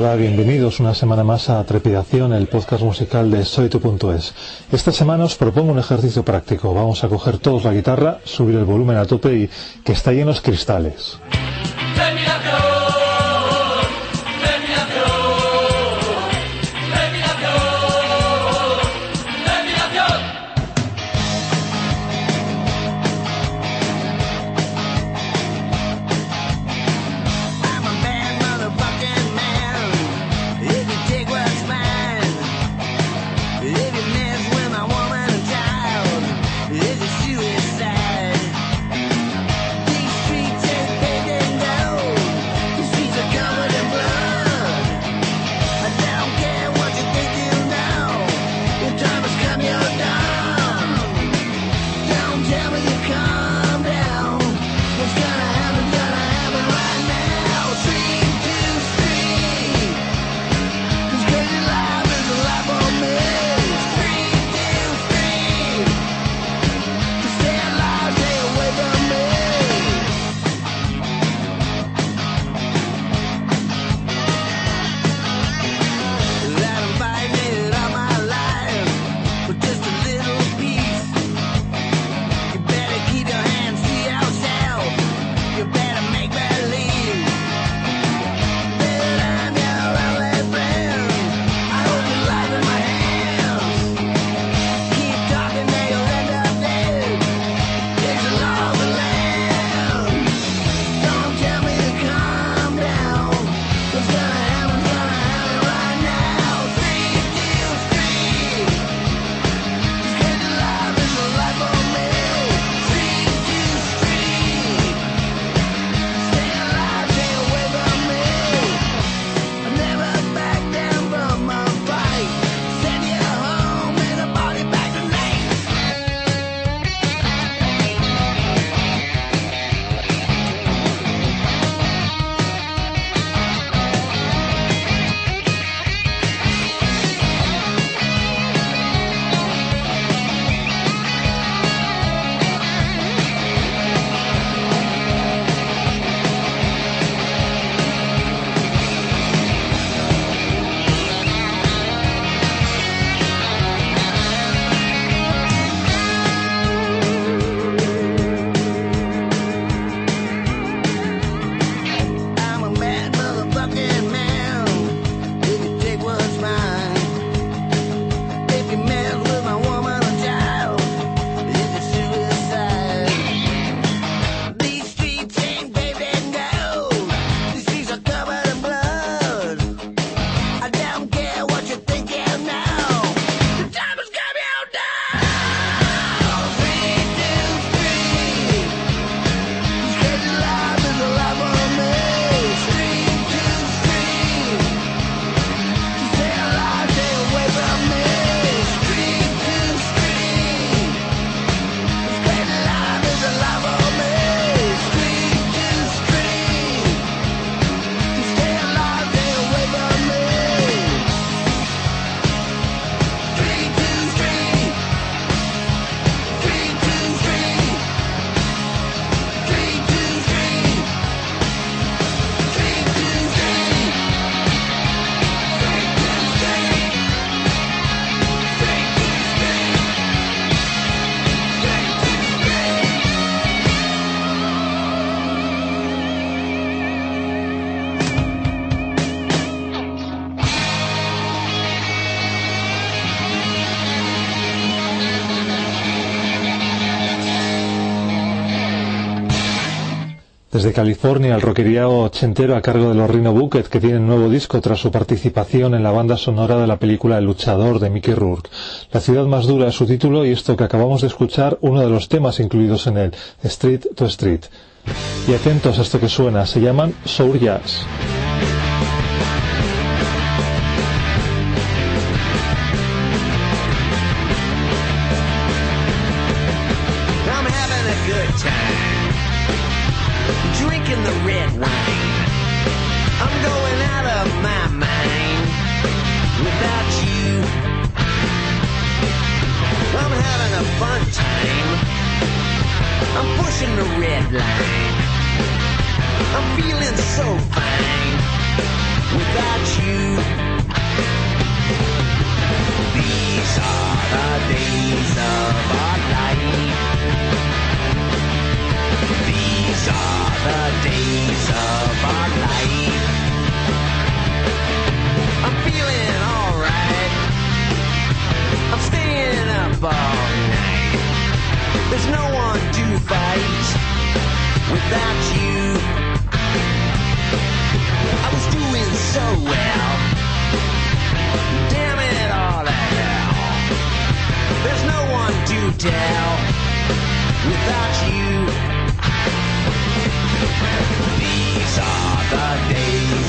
Hola, bienvenidos una semana más a Trepidación, el podcast musical de SoyTu.es. Esta semana os propongo un ejercicio práctico. Vamos a coger todos la guitarra, subir el volumen a tope y que está lleno de cristales. Desde California, el rockería ochentero a cargo de los Rhino Bucket, que tienen nuevo disco tras su participación en la banda sonora de la película El luchador de Mickey Rourke. La ciudad más dura es su título y esto que acabamos de escuchar, uno de los temas incluidos en él, Street to Street. Y atentos a esto que suena, se llaman Soul Jazz. a fun time. I'm pushing the red line. I'm feeling so fine without you. These are the days of our life. now without you. These are the days.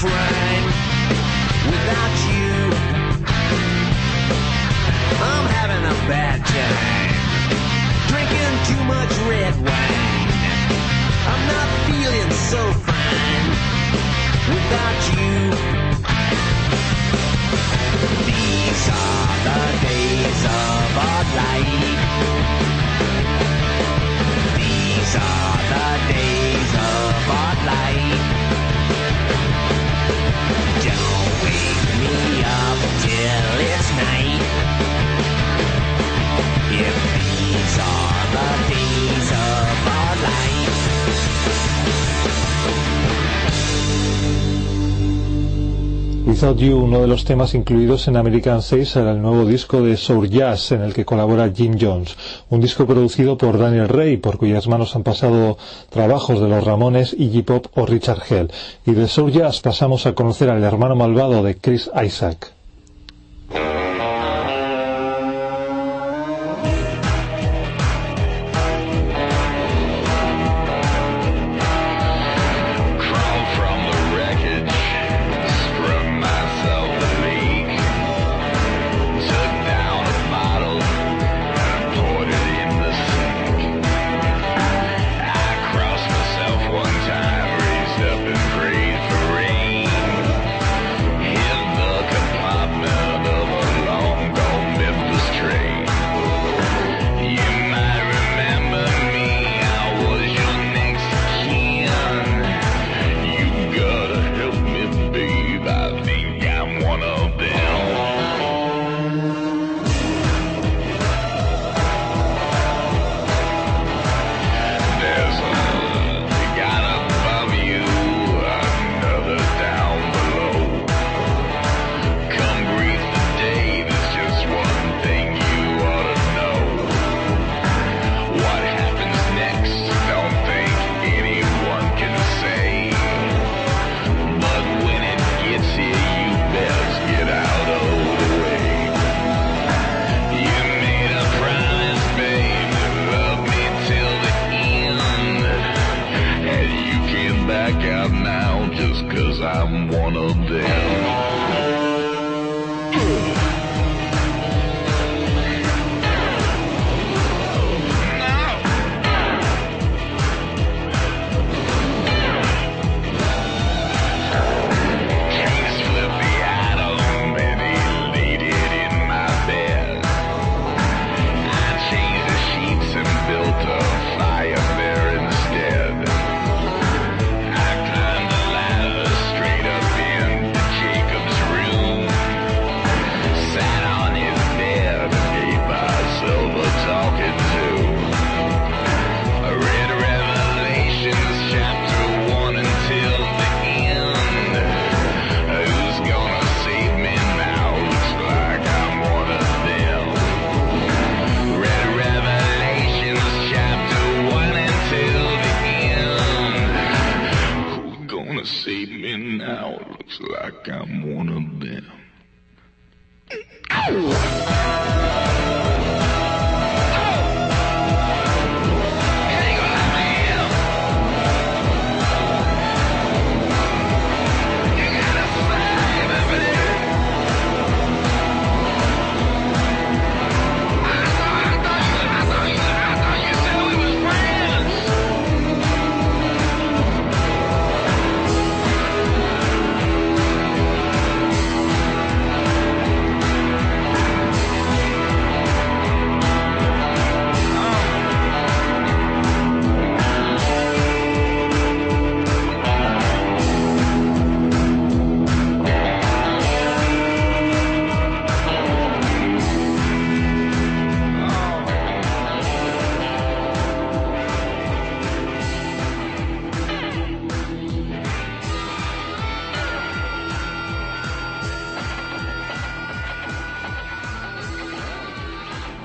crime without you. I'm having a bad time, drinking too much red wine. I'm not feeling so fine without you. Uno de los temas incluidos en American 6 era el nuevo disco de Soul Jazz en el que colabora Jim Jones, un disco producido por Daniel Rey, por cuyas manos han pasado trabajos de los Ramones, Iggy Pop o Richard Hell. Y de Soul Jazz pasamos a conocer al hermano malvado de Chris Isaac. I'm one of them. I'm one.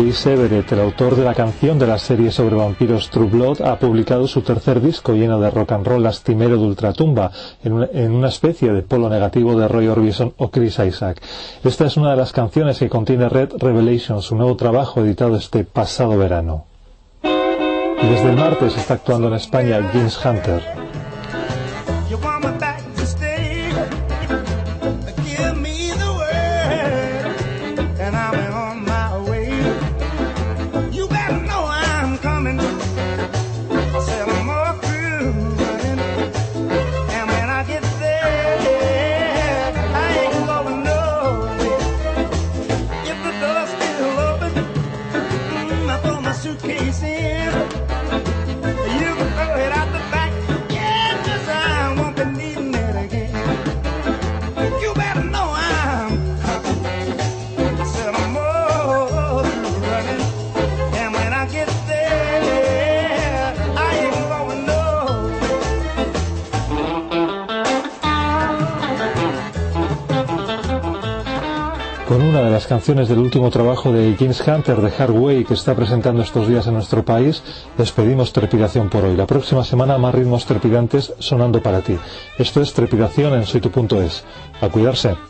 Jace Everett, el autor de la canción de la serie sobre vampiros True Blood, ha publicado su tercer disco lleno de rock and roll lastimero de ultratumba, en una, en una especie de polo negativo de Roy Orbison o Chris Isaac. Esta es una de las canciones que contiene Red Revelation, su nuevo trabajo editado este pasado verano. Y desde el martes está actuando en España James Hunter. Con una de las canciones del último trabajo de James Hunter de Hardway que está presentando estos días en nuestro país, despedimos Trepidación por hoy. La próxima semana más ritmos trepidantes sonando para ti. Esto es Trepidación en soytu.es. A cuidarse.